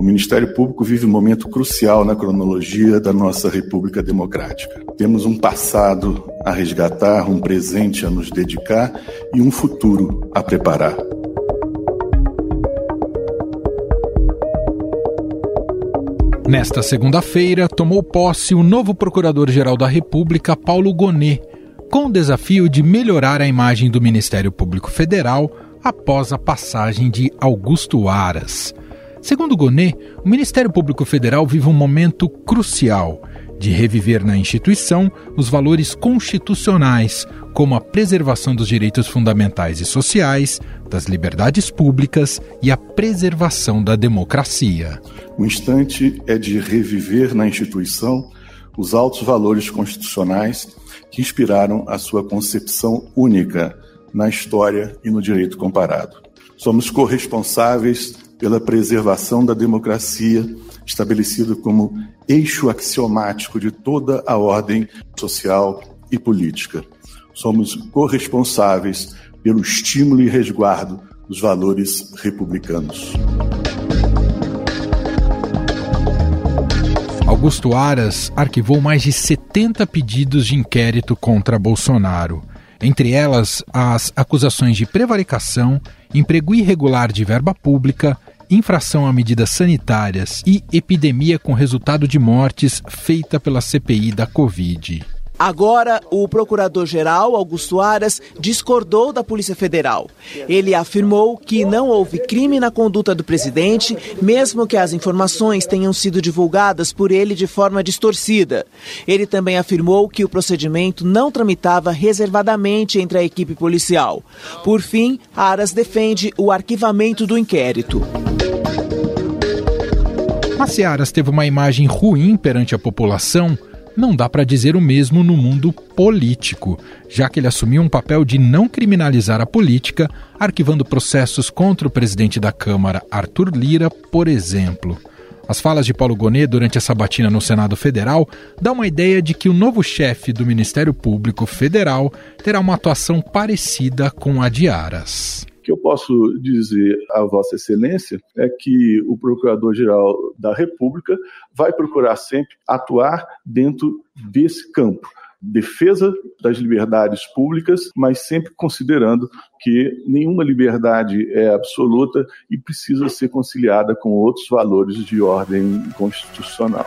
O Ministério Público vive um momento crucial na cronologia da nossa República Democrática. Temos um passado a resgatar, um presente a nos dedicar e um futuro a preparar. Nesta segunda-feira, tomou posse o novo Procurador-Geral da República, Paulo Gonet, com o desafio de melhorar a imagem do Ministério Público Federal após a passagem de Augusto Aras. Segundo Gonet, o Ministério Público Federal vive um momento crucial de reviver na instituição os valores constitucionais, como a preservação dos direitos fundamentais e sociais, das liberdades públicas e a preservação da democracia. O instante é de reviver na instituição os altos valores constitucionais que inspiraram a sua concepção única na história e no direito comparado. Somos corresponsáveis pela preservação da democracia, estabelecido como eixo axiomático de toda a ordem social e política. Somos corresponsáveis pelo estímulo e resguardo dos valores republicanos. Augusto Aras arquivou mais de 70 pedidos de inquérito contra Bolsonaro entre elas as acusações de prevaricação, emprego irregular de verba pública, infração a medidas sanitárias e epidemia com resultado de mortes feita pela CPI da Covid. Agora, o procurador-geral Augusto Aras discordou da Polícia Federal. Ele afirmou que não houve crime na conduta do presidente, mesmo que as informações tenham sido divulgadas por ele de forma distorcida. Ele também afirmou que o procedimento não tramitava reservadamente entre a equipe policial. Por fim, Aras defende o arquivamento do inquérito. Mas se Aras teve uma imagem ruim perante a população, não dá para dizer o mesmo no mundo político, já que ele assumiu um papel de não criminalizar a política, arquivando processos contra o presidente da Câmara, Arthur Lira, por exemplo. As falas de Paulo Gonet durante a sabatina no Senado Federal dão uma ideia de que o novo chefe do Ministério Público Federal terá uma atuação parecida com a de Aras que eu posso dizer a Vossa Excelência é que o Procurador-Geral da República vai procurar sempre atuar dentro desse campo. Defesa das liberdades públicas, mas sempre considerando que nenhuma liberdade é absoluta e precisa ser conciliada com outros valores de ordem constitucional.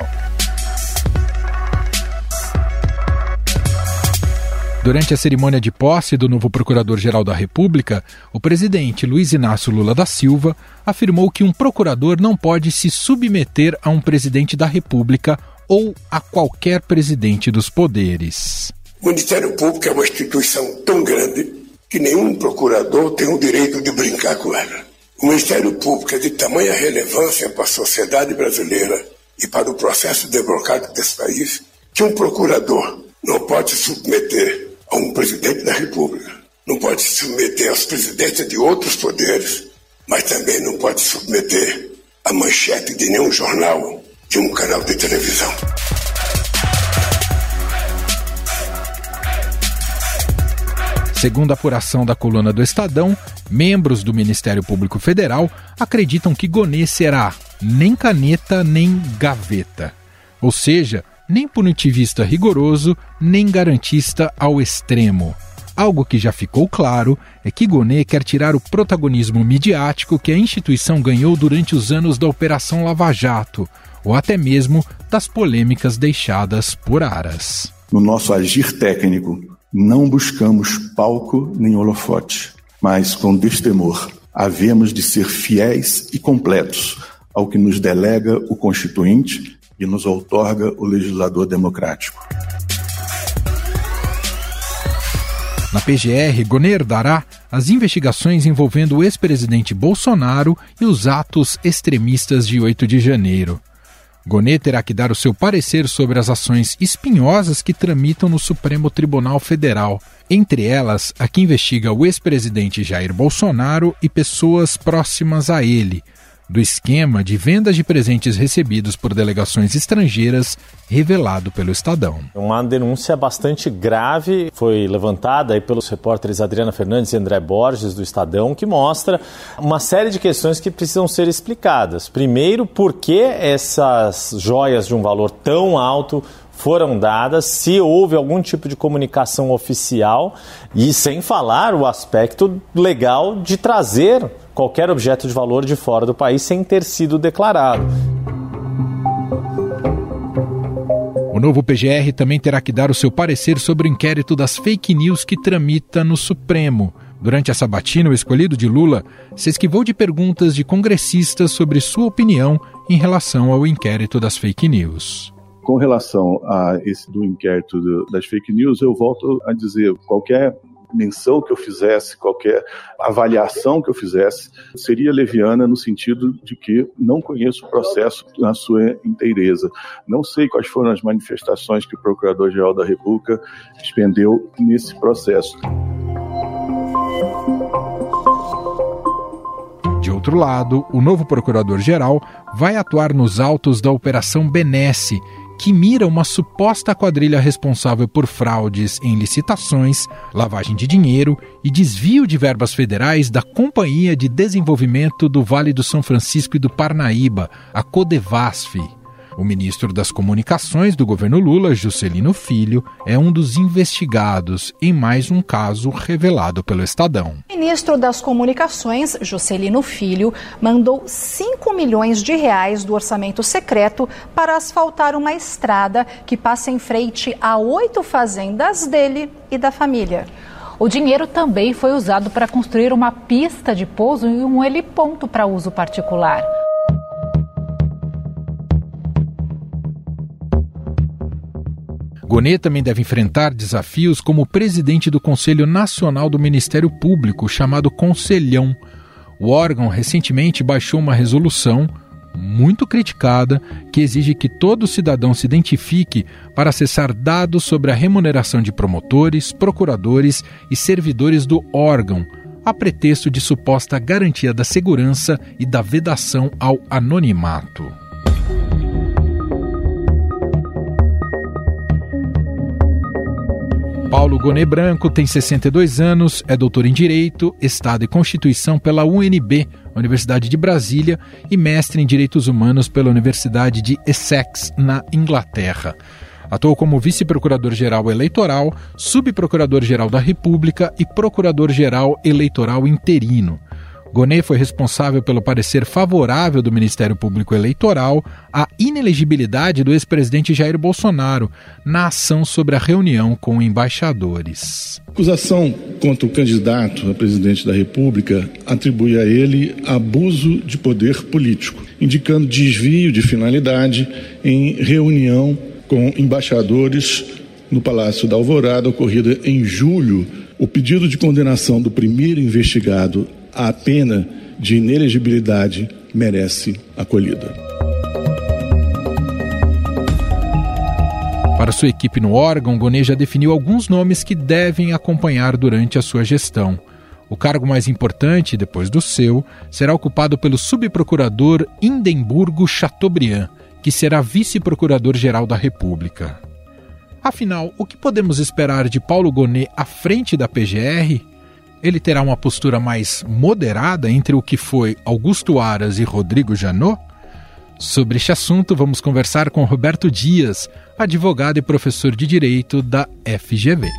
Durante a cerimônia de posse do novo Procurador-Geral da República, o presidente Luiz Inácio Lula da Silva afirmou que um procurador não pode se submeter a um presidente da República ou a qualquer presidente dos poderes. O Ministério Público é uma instituição tão grande que nenhum procurador tem o direito de brincar com ela. O Ministério Público é de tamanha relevância para a sociedade brasileira e para o processo democrático desse país que um procurador não pode submeter a um presidente da República. Não pode se submeter aos presidentes de outros poderes, mas também não pode se submeter à manchete de nenhum jornal, de um canal de televisão. Segundo a apuração da coluna do Estadão, membros do Ministério Público Federal acreditam que Gonê será nem caneta nem gaveta. Ou seja, nem punitivista rigoroso, nem garantista ao extremo. Algo que já ficou claro é que Gonet quer tirar o protagonismo midiático que a instituição ganhou durante os anos da Operação Lava Jato, ou até mesmo das polêmicas deixadas por Aras. No nosso agir técnico, não buscamos palco nem holofote, mas com destemor, havemos de ser fiéis e completos ao que nos delega o Constituinte e nos outorga o legislador democrático. Na PGR, Goner dará as investigações envolvendo o ex-presidente Bolsonaro e os atos extremistas de 8 de janeiro. Gonet terá que dar o seu parecer sobre as ações espinhosas que tramitam no Supremo Tribunal Federal, entre elas a que investiga o ex-presidente Jair Bolsonaro e pessoas próximas a ele, do esquema de vendas de presentes recebidos por delegações estrangeiras revelado pelo Estadão. Uma denúncia bastante grave foi levantada aí pelos repórteres Adriana Fernandes e André Borges do Estadão, que mostra uma série de questões que precisam ser explicadas. Primeiro, por que essas joias de um valor tão alto foram dadas, se houve algum tipo de comunicação oficial e sem falar o aspecto legal de trazer qualquer objeto de valor de fora do país sem ter sido declarado. O novo PGR também terá que dar o seu parecer sobre o inquérito das fake news que tramita no Supremo. Durante a sabatina, o escolhido de Lula se esquivou de perguntas de congressistas sobre sua opinião em relação ao inquérito das fake news. Com relação a esse do inquérito das fake news, eu volto a dizer, qualquer menção que eu fizesse, qualquer avaliação que eu fizesse, seria leviana no sentido de que não conheço o processo na sua inteireza. Não sei quais foram as manifestações que o Procurador-Geral da República expendeu nesse processo. De outro lado, o novo procurador-geral vai atuar nos autos da Operação Benesse, que mira uma suposta quadrilha responsável por fraudes em licitações, lavagem de dinheiro e desvio de verbas federais da Companhia de Desenvolvimento do Vale do São Francisco e do Parnaíba, a Codevasf. O ministro das Comunicações do governo Lula, Juscelino Filho, é um dos investigados em mais um caso revelado pelo Estadão. O ministro das Comunicações, Juscelino Filho, mandou 5 milhões de reais do orçamento secreto para asfaltar uma estrada que passa em frente a oito fazendas dele e da família. O dinheiro também foi usado para construir uma pista de pouso e um heliponto para uso particular. Gonê também deve enfrentar desafios como presidente do Conselho Nacional do Ministério Público, chamado Conselhão. O órgão recentemente baixou uma resolução muito criticada que exige que todo cidadão se identifique para acessar dados sobre a remuneração de promotores, procuradores e servidores do órgão, a pretexto de suposta garantia da segurança e da vedação ao anonimato. Paulo Gonê Branco tem 62 anos, é doutor em Direito, Estado e Constituição pela UNB, Universidade de Brasília, e mestre em Direitos Humanos pela Universidade de Essex, na Inglaterra. Atuou como vice-procurador-geral eleitoral, subprocurador-geral da República e procurador-geral eleitoral interino. Gonet foi responsável pelo parecer favorável do Ministério Público Eleitoral à inelegibilidade do ex-presidente Jair Bolsonaro na ação sobre a reunião com embaixadores. A acusação contra o candidato a presidente da República atribui a ele abuso de poder político, indicando desvio de finalidade em reunião com embaixadores no Palácio da Alvorada, ocorrida em julho. O pedido de condenação do primeiro investigado a pena de inelegibilidade merece acolhida. Para sua equipe no órgão, Gonê já definiu alguns nomes que devem acompanhar durante a sua gestão. O cargo mais importante, depois do seu, será ocupado pelo subprocurador Indemburgo Chateaubriand, que será vice-procurador-geral da República. Afinal, o que podemos esperar de Paulo Gonê à frente da PGR? Ele terá uma postura mais moderada entre o que foi Augusto Aras e Rodrigo Janot? Sobre este assunto, vamos conversar com Roberto Dias, advogado e professor de Direito da FGV.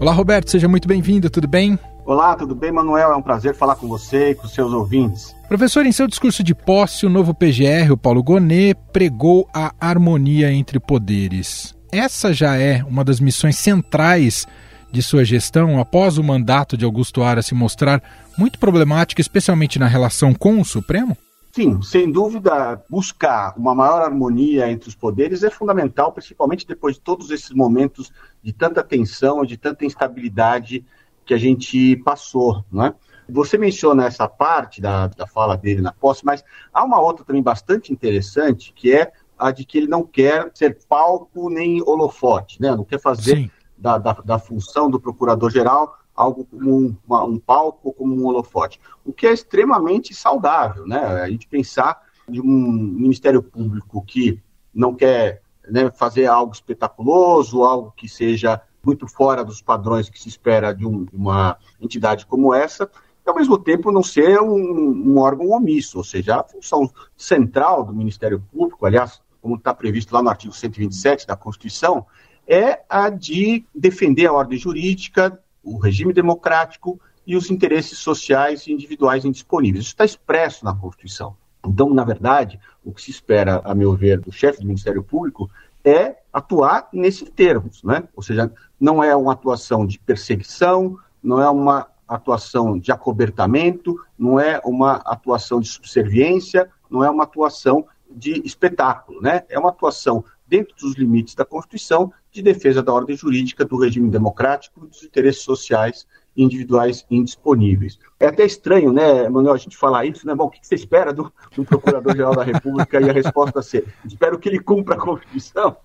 Olá, Roberto, seja muito bem-vindo, tudo bem? Olá, tudo bem, Manuel? É um prazer falar com você e com seus ouvintes. Professor, em seu discurso de posse, o novo PGR, o Paulo Gonet, pregou a harmonia entre poderes essa já é uma das missões centrais de sua gestão após o mandato de Augusto Aras se mostrar muito problemático, especialmente na relação com o Supremo? Sim, sem dúvida, buscar uma maior harmonia entre os poderes é fundamental, principalmente depois de todos esses momentos de tanta tensão, de tanta instabilidade que a gente passou, né? Você menciona essa parte da, da fala dele na posse, mas há uma outra também bastante interessante, que é a de que ele não quer ser palco nem holofote, né? não quer fazer da, da, da, função do procurador-geral algo como um, uma, um palco, como um holofote, o que é extremamente saudável, né? A gente pensar de um Ministério Público que não quer né, fazer algo espetaculoso, algo que seja muito fora dos padrões que se espera de, um, de uma entidade como essa, e ao mesmo tempo não ser um, um, órgão omisso, ou seja, a função central do Ministério Público, aliás, como está previsto lá no artigo 127 da Constituição, é a de defender a ordem jurídica, o regime democrático e os interesses sociais e individuais indisponíveis. Isso está expresso na Constituição. Então, na verdade, o que se espera, a meu ver, do chefe do Ministério Público é atuar nesses termos, né? Ou seja, não é uma atuação de perseguição, não é uma atuação de acobertamento, não é uma atuação de subserviência, não é uma atuação de espetáculo, né? É uma atuação dentro dos limites da Constituição, de defesa da ordem jurídica, do regime democrático dos interesses sociais individuais indisponíveis. É até estranho, né, Manuel, a gente falar isso, né? Bom, o que você espera do, do Procurador-Geral da República? E a resposta ser: espero que ele cumpra a Constituição.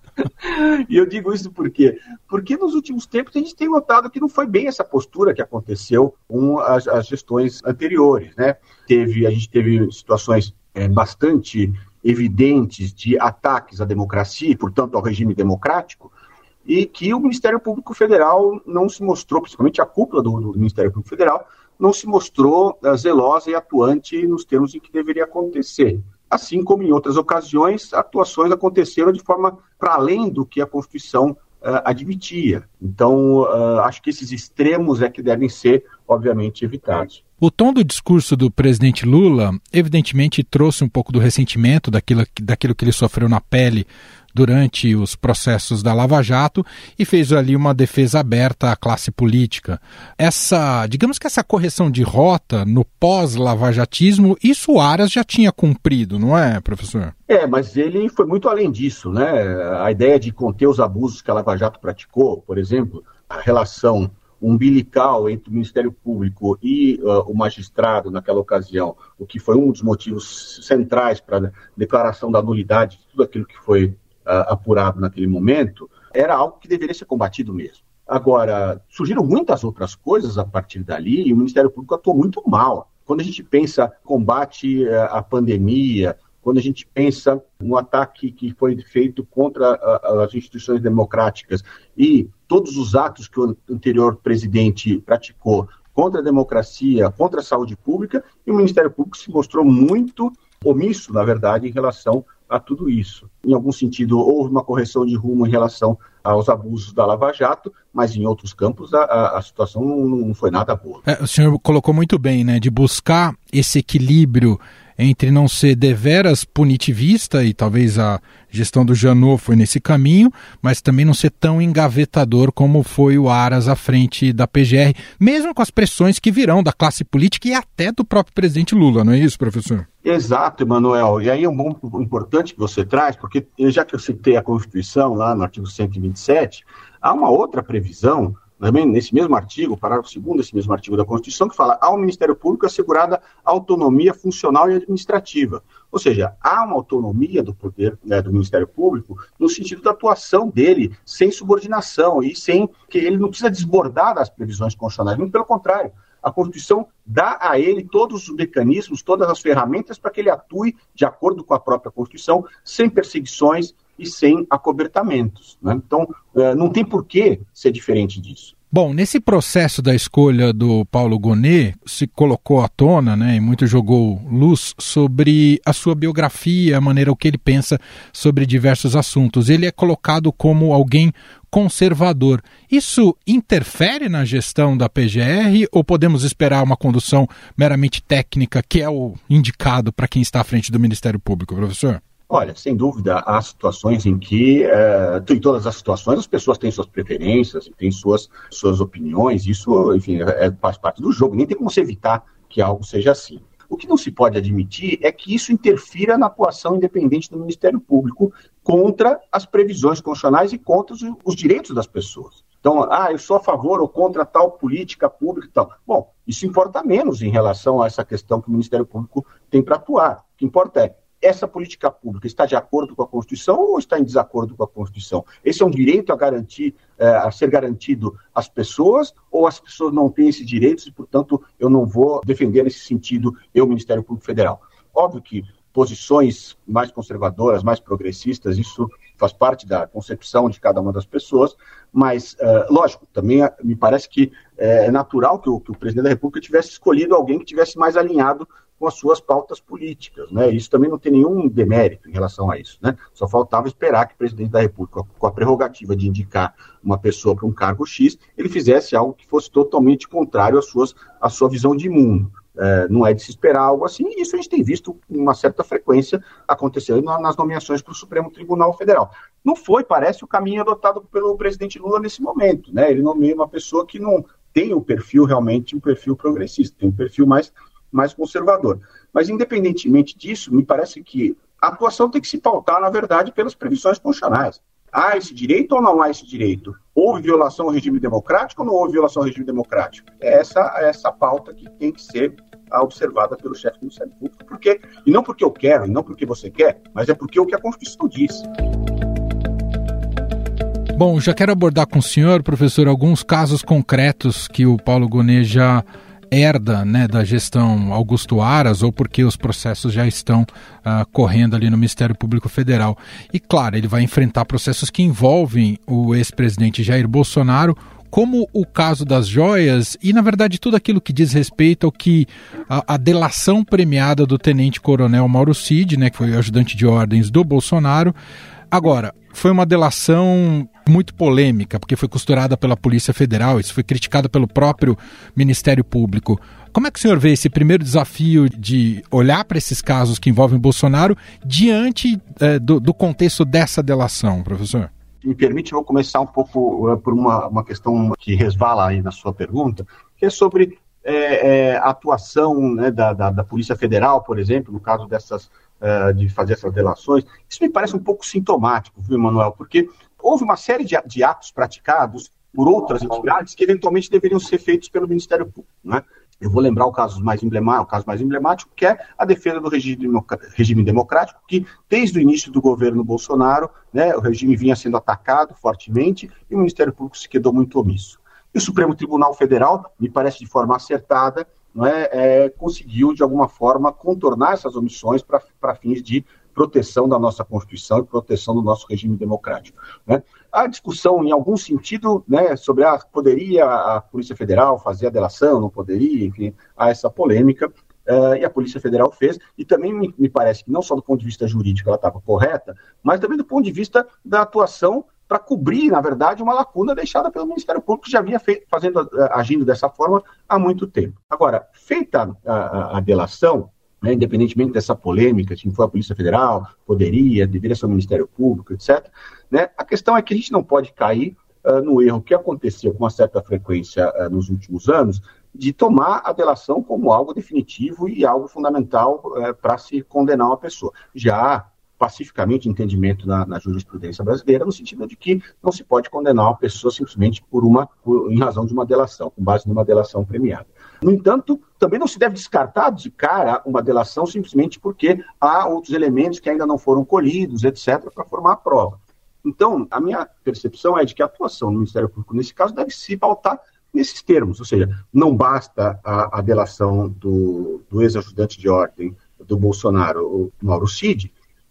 E eu digo isso por quê? Porque nos últimos tempos a gente tem notado que não foi bem essa postura que aconteceu com as, as gestões anteriores, né? Teve, a gente teve situações é, bastante evidentes de ataques à democracia e, portanto, ao regime democrático, e que o Ministério Público Federal não se mostrou, principalmente a cúpula do, do Ministério Público Federal, não se mostrou uh, zelosa e atuante nos termos em que deveria acontecer. Assim como em outras ocasiões, atuações aconteceram de forma para além do que a Constituição uh, admitia. Então, uh, acho que esses extremos é que devem ser, obviamente, evitados. O tom do discurso do presidente Lula, evidentemente, trouxe um pouco do ressentimento daquilo, daquilo que ele sofreu na pele durante os processos da Lava Jato e fez ali uma defesa aberta à classe política. Essa, digamos que essa correção de rota no pós-lavajatismo, isso o Aras já tinha cumprido, não é, professor? É, mas ele foi muito além disso, né? A ideia de conter os abusos que a Lava Jato praticou, por exemplo, a relação umbilical entre o Ministério Público e uh, o magistrado naquela ocasião, o que foi um dos motivos centrais para a declaração da nulidade de tudo aquilo que foi uh, apurado naquele momento, era algo que deveria ser combatido mesmo. Agora, surgiram muitas outras coisas a partir dali e o Ministério Público atuou muito mal. Quando a gente pensa combate uh, à pandemia, quando a gente pensa no ataque que foi feito contra as instituições democráticas e todos os atos que o anterior presidente praticou contra a democracia, contra a saúde pública, e o Ministério Público se mostrou muito omisso, na verdade, em relação a tudo isso. Em algum sentido, houve uma correção de rumo em relação aos abusos da Lava Jato, mas em outros campos a, a, a situação não, não, foi nada boa. É, o senhor colocou muito bem, né, de buscar esse equilíbrio entre não ser deveras punitivista, e talvez a gestão do Janot foi nesse caminho, mas também não ser tão engavetador como foi o Aras à frente da PGR, mesmo com as pressões que virão da classe política e até do próprio presidente Lula, não é isso, professor? Exato, Emanuel. E aí é um ponto importante que você traz, porque já que eu citei a Constituição lá no artigo 127, há uma outra previsão também nesse mesmo artigo, parágrafo 2 desse mesmo artigo da Constituição, que fala ao Ministério Público assegurada autonomia funcional e administrativa. Ou seja, há uma autonomia do poder né, do Ministério Público no sentido da atuação dele, sem subordinação e sem que ele não precisa desbordar das previsões constitucionais, muito pelo contrário. A Constituição dá a ele todos os mecanismos, todas as ferramentas para que ele atue de acordo com a própria Constituição, sem perseguições, e sem acobertamentos. Né? Então, é, não tem por que ser diferente disso. Bom, nesse processo da escolha do Paulo Gonet, se colocou à tona, né, e muito jogou luz sobre a sua biografia, a maneira o que ele pensa sobre diversos assuntos. Ele é colocado como alguém conservador. Isso interfere na gestão da PGR ou podemos esperar uma condução meramente técnica, que é o indicado para quem está à frente do Ministério Público, professor? Olha, sem dúvida, há situações em que, é, em todas as situações, as pessoas têm suas preferências, têm suas, suas opiniões, isso, enfim, é, é, faz parte do jogo, nem tem como se evitar que algo seja assim. O que não se pode admitir é que isso interfira na atuação independente do Ministério Público contra as previsões constitucionais e contra os, os direitos das pessoas. Então, ah, eu sou a favor ou contra tal política pública e tal. Bom, isso importa menos em relação a essa questão que o Ministério Público tem para atuar. O que importa é essa política pública está de acordo com a Constituição ou está em desacordo com a Constituição? Esse é um direito a garantir, é, a ser garantido às pessoas ou as pessoas não têm esses direitos e, portanto, eu não vou defender nesse sentido eu, Ministério Público Federal? Óbvio que posições mais conservadoras, mais progressistas, isso faz parte da concepção de cada uma das pessoas, mas, uh, lógico, também uh, me parece que é, é natural que o, que o, presidente da República tivesse escolhido alguém que tivesse mais alinhado com as suas pautas políticas, né? Isso também não tem nenhum demérito em relação a isso, né? Só faltava esperar que o presidente da República, com a prerrogativa de indicar uma pessoa para um cargo X, ele fizesse algo que fosse totalmente contrário às suas, à sua visão de mundo. É, não é de se esperar algo assim, e isso a gente tem visto com uma certa frequência acontecer nas nomeações para o Supremo Tribunal Federal. Não foi, parece, o caminho adotado pelo presidente Lula nesse momento. Né? Ele nomeia uma pessoa que não tem o perfil realmente, um perfil progressista, tem um perfil mais, mais conservador. Mas, independentemente disso, me parece que a atuação tem que se pautar, na verdade, pelas previsões constitucionais. Há esse direito ou não há esse direito? Houve violação ao regime democrático ou não houve violação ao regime democrático? É essa, é essa pauta que tem que ser observada pelo chefe do Ministério Público. Porque, e não porque eu quero, e não porque você quer, mas é porque é o que a Constituição diz. Bom, já quero abordar com o senhor, professor, alguns casos concretos que o Paulo Gonet já herda né, da gestão Augusto Aras ou porque os processos já estão uh, correndo ali no Ministério Público Federal. E claro, ele vai enfrentar processos que envolvem o ex-presidente Jair Bolsonaro, como o caso das joias e, na verdade, tudo aquilo que diz respeito ao que a, a delação premiada do tenente-coronel Mauro Cid, né, que foi ajudante de ordens do Bolsonaro. Agora, foi uma delação muito polêmica, porque foi costurada pela Polícia Federal, isso foi criticado pelo próprio Ministério Público. Como é que o senhor vê esse primeiro desafio de olhar para esses casos que envolvem Bolsonaro diante eh, do, do contexto dessa delação, professor? me permite, eu vou começar um pouco uh, por uma, uma questão que resvala aí na sua pergunta, que é sobre é, é, a atuação né, da, da, da, Polícia Federal, por exemplo, no caso dessas, uh, de fazer essas delações. Isso me parece um pouco sintomático, viu, Manuel? Porque houve uma série de, de atos praticados por outras entidades que eventualmente deveriam ser feitos pelo Ministério Público. Né? Eu vou lembrar o caso mais emblemático, o caso mais emblemático, que é a defesa do regime democrático, que desde o início do governo Bolsonaro, né, o regime vinha sendo atacado fortemente e o Ministério Público se quedou muito omisso. E o Supremo Tribunal Federal, me parece de forma acertada, não é, é conseguiu de alguma forma contornar essas omissões para fins de proteção da nossa Constituição e proteção do nosso regime democrático. Né? A discussão, em algum sentido, né, sobre a, poderia a Polícia Federal fazer a delação, não poderia, enfim, há essa polêmica, uh, e a Polícia Federal fez, e também me, me, parece que não só do ponto de vista jurídico ela estava correta, mas também do ponto de vista da atuação para cobrir, na verdade, uma lacuna deixada pelo Ministério Público, que já vinha fazendo, agindo dessa forma há muito tempo. Agora, feita a, a, a delação, né, independentemente dessa polêmica, se foi a Polícia Federal, poderia, deveria ser o Ministério Público, etc. Né, a questão é que a gente não pode cair uh, no erro que acontecia com uma certa frequência uh, nos últimos anos, de tomar a delação como algo definitivo e algo fundamental uh, para se condenar uma pessoa. Já pacificamente entendimento na, na, jurisprudência brasileira, no sentido de que não se pode condenar uma pessoa simplesmente por uma, por, em razão de uma delação, com base numa delação premiada. No entanto, também não se deve descartar de cara uma delação simplesmente porque há outros elementos que ainda não foram colhidos, etc., para formar a prova. Então, a minha percepção é de que a atuação do Ministério Público, nesse caso, deve se pautar nesses termos, ou seja, não basta a, a delação do, do ex-ajudante de ordem do Bolsonaro, o Mauro Cid,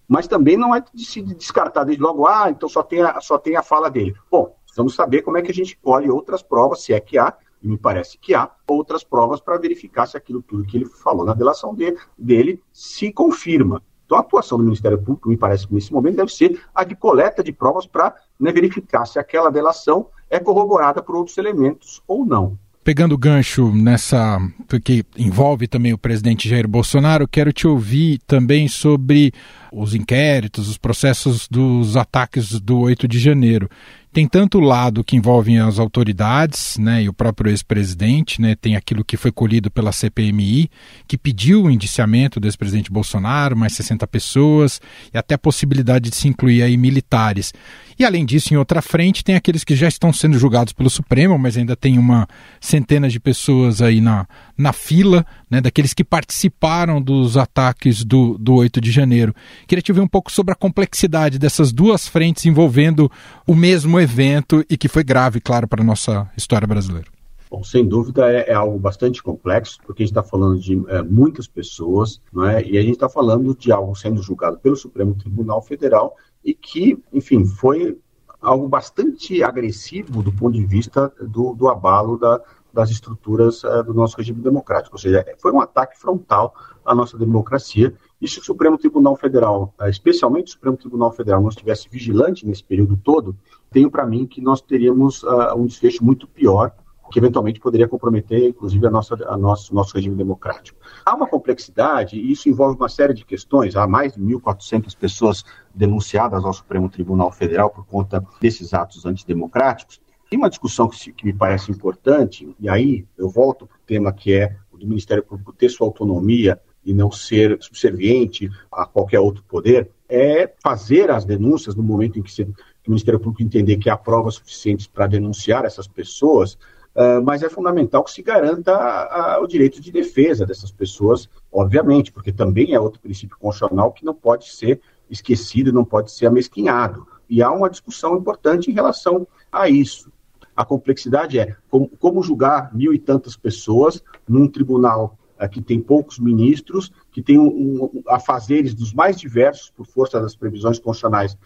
mas também não é de se descartar desde logo, ah, então só tem a, só tem a fala dele. Bom, precisamos saber como é que a gente colhe outras provas, se é que há, e me parece que há outras provas para verificar se aquilo tudo que ele falou na delação dele, dele se confirma. Então, a atuação do Ministério Público, me parece que nesse momento, deve ser a de coleta de provas para né, verificar se aquela delação é corroborada por outros elementos ou não. Pegando gancho nessa, porque envolve também o presidente Jair Bolsonaro, quero te ouvir também sobre os inquéritos, os processos dos ataques do 8 de janeiro. tem tanto o lado que envolve as autoridades, né, e o próprio ex-presidente, né, tem aquilo que foi colhido pela CPMI, que pediu o indiciamento do ex-presidente Bolsonaro, mais 60 pessoas, e até a possibilidade de se incluir aí militares. E além disso, em outra frente, tem aqueles que já estão sendo julgados pelo Supremo, mas ainda tem uma centena de pessoas aí na, na fila, né, daqueles que participaram dos ataques do, do 8 de janeiro. Queria te ver um pouco sobre a complexidade dessas duas frentes envolvendo o mesmo evento e que foi grave, claro, para a nossa história brasileira. Bom, sem dúvida é, é, algo bastante complexo, porque a gente está falando de é, muitas pessoas, não é? e a gente está falando de algo sendo julgado pelo Supremo Tribunal Federal e que, enfim, foi algo bastante agressivo do ponto de vista do, do abalo da, das estruturas uh, do nosso regime democrático. Ou seja, foi um ataque frontal à nossa democracia. E se o Supremo Tribunal Federal, uh, especialmente o Supremo Tribunal Federal, não estivesse vigilante nesse período todo, tenho para mim que nós teríamos uh, um desfecho muito pior que eventualmente poderia comprometer, inclusive, a nossa, a nosso, nosso regime democrático. Há uma complexidade, e isso envolve uma série de questões. Há mais de 1.400 pessoas denunciadas ao Supremo Tribunal Federal por conta desses atos antidemocráticos. Tem uma discussão que, que me parece importante, e aí eu volto para o tema que é o do Ministério Público ter sua autonomia e não ser subserviente a qualquer outro poder, é fazer as denúncias no momento em que, se, que o Ministério Público entender que há provas suficientes para denunciar essas pessoas, Uh, mas é fundamental que se garanta a, a, o direito de defesa dessas pessoas, obviamente, porque também é outro princípio constitucional que não pode ser esquecido, não pode ser amesquinhado. E há uma discussão importante em relação a isso. A complexidade é como, como julgar mil e tantas pessoas num tribunal uh, que tem poucos ministros, que tem um, um, afazeres dos mais diversos, por força das previsões constitucionais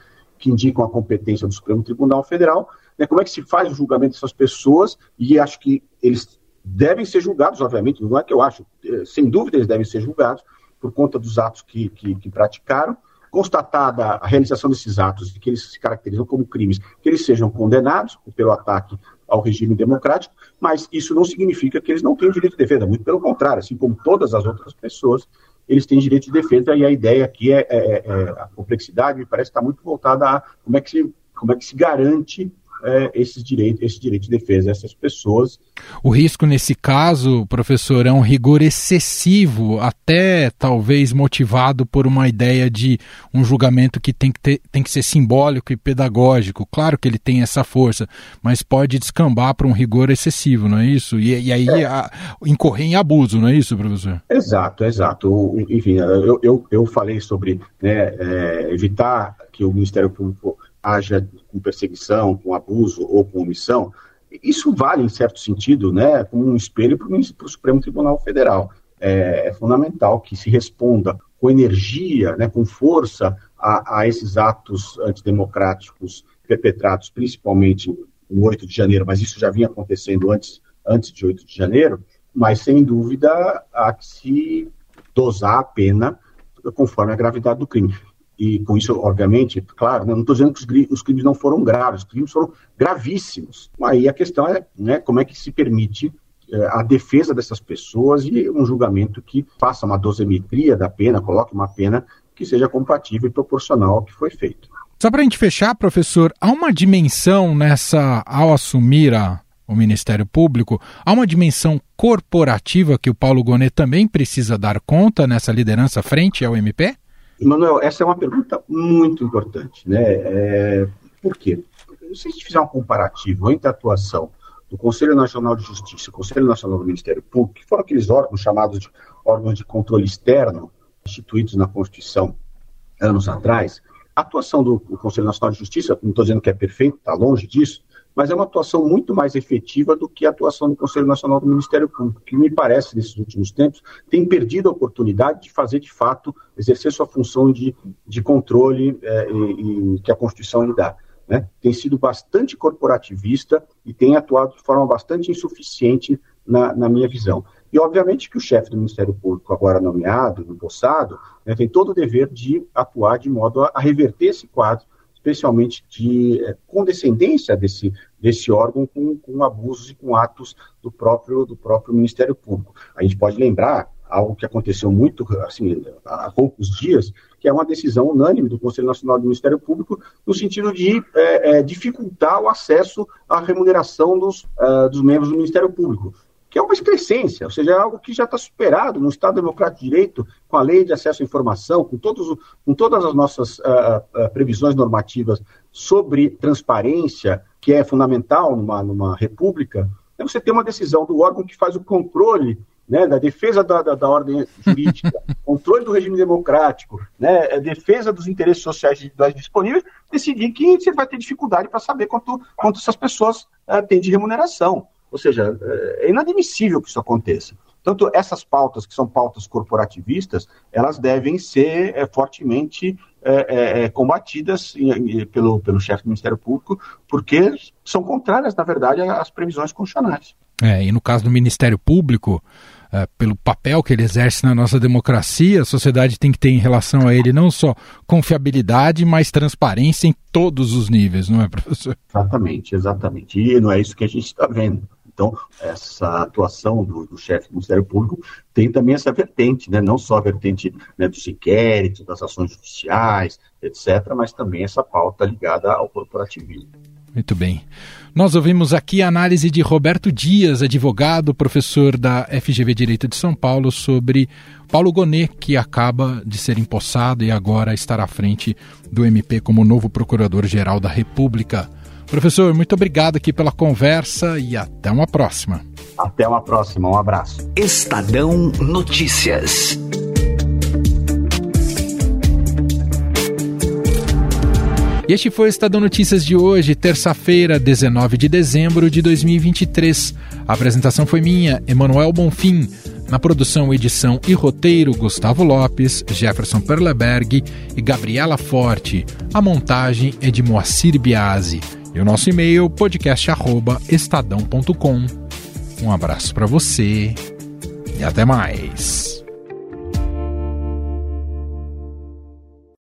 que indicam a competência do Supremo Tribunal Federal, né, como é que se faz o julgamento dessas pessoas, e acho que eles devem ser julgados, obviamente, não é que eu acho, eh, sem dúvida eles devem ser julgados por conta dos atos que, que, que praticaram, constatada a realização desses atos, que eles se caracterizam como crimes, que eles sejam condenados pelo ataque ao regime democrático, mas isso não significa que eles não tenham direito de defesa, muito pelo contrário, assim como todas as outras pessoas, eles têm direito de defesa, e a ideia aqui é, é, é a complexidade, me parece estar muito voltada a como é que se, como é que se garante é, esses direitos, esse direito de defesa dessas pessoas. O risco nesse caso, professor, é um rigor excessivo, até talvez motivado por uma ideia de um julgamento que tem que, ter, tem que ser simbólico e pedagógico. Claro que ele tem essa força, mas pode descambar para um rigor excessivo, não é isso? E, e aí é. a, incorrer em abuso, não é isso, professor? Exato, exato. Enfim, eu, eu, eu falei sobre né, é, evitar que o Ministério Público haja com perseguição, com abuso ou com omissão, isso vale, em certo sentido, né, como um espelho para o Supremo Tribunal Federal. É, é, fundamental que se responda com energia, né, com força a, a, esses atos antidemocráticos perpetrados, principalmente no 8 de janeiro, mas isso já vinha acontecendo antes, antes de 8 de janeiro, mas sem dúvida há que se dosar a pena conforme a gravidade do crime e com isso, obviamente, claro, né, não estou dizendo que os, crimes não foram graves, os crimes foram gravíssimos. Aí a questão é né, como é que se permite é, a defesa dessas pessoas e um julgamento que faça uma dosimetria da pena, coloque uma pena que seja compatível e proporcional ao que foi feito. Só para a gente fechar, professor, há uma dimensão nessa, ao assumir a, o Ministério Público, há uma dimensão corporativa que o Paulo Gonet também precisa dar conta nessa liderança frente ao MP? Manuel, essa é uma pergunta muito importante, né? É, por quê? Se a gente fizer um comparativo entre a atuação do Conselho Nacional de Justiça o Conselho Nacional do Ministério Público, que foram aqueles órgãos chamados de órgãos de controle externo, instituídos na Constituição anos atrás, a atuação do Conselho Nacional de Justiça, não estou dizendo que é perfeito, está longe disso, mas é uma atuação muito mais efetiva do que a atuação do Conselho Nacional do Ministério Público, que me parece, nesses últimos tempos, tem perdido a oportunidade de fazer, de fato, exercer sua função de, de controle é, e, e, que a Constituição lhe dá. Né? Tem sido bastante corporativista e tem atuado de forma bastante insuficiente na, na minha visão. E, obviamente, que o chefe do Ministério Público, agora nomeado, empossado, né, tem todo o dever de atuar de modo a, a reverter esse quadro especialmente de é, condescendência desse, desse órgão com, com abusos e com atos do próprio, do próprio Ministério Público. A gente pode lembrar algo que aconteceu muito assim, há poucos dias, que é uma decisão unânime do Conselho Nacional do Ministério Público, no sentido de é, é, dificultar o acesso à remuneração dos, uh, dos membros do Ministério Público que é uma excrescência, ou seja, é algo que já está superado no Estado Democrático de Direito, com a lei de acesso à informação, com, todos, com todas as nossas uh, uh, previsões normativas sobre transparência, que é fundamental numa, numa república, é você ter uma decisão do órgão que faz o controle né, da defesa da, da, da ordem jurídica, controle do regime democrático, né, defesa dos interesses sociais individuais disponíveis, decidir que você vai ter dificuldade para saber quanto, quanto essas pessoas uh, têm de remuneração. Ou seja, é inadmissível que isso aconteça. Tanto essas pautas, que são pautas corporativistas, elas devem ser é, fortemente é, é, combatidas pelo, pelo chefe do Ministério Público, porque são contrárias, na verdade, às previsões constitucionais. É, e no caso do Ministério Público, é, pelo papel que ele exerce na nossa democracia, a sociedade tem que ter em relação a ele não só confiabilidade, mas transparência em todos os níveis, não é, professor? Exatamente, exatamente. E não é isso que a gente está vendo. Então, essa atuação do, do chefe do Ministério Público tem também essa vertente, né? não só a vertente né, dos inquéritos, das ações judiciais, etc., mas também essa pauta ligada ao corporativismo. Muito bem. Nós ouvimos aqui a análise de Roberto Dias, advogado, professor da FGV Direito de São Paulo, sobre Paulo Gonet, que acaba de ser empossado e agora estará à frente do MP como novo Procurador-Geral da República. Professor, muito obrigado aqui pela conversa e até uma próxima. Até uma próxima, um abraço. Estadão Notícias. E este foi o Estadão Notícias de hoje, terça-feira, 19 de dezembro de 2023. A apresentação foi minha, Emanuel Bonfim. Na produção, edição e roteiro, Gustavo Lopes, Jefferson Perleberg e Gabriela Forte. A montagem é de Moacir Biasi. E o nosso e-mail podcast@estadão.com. Um abraço para você e até mais.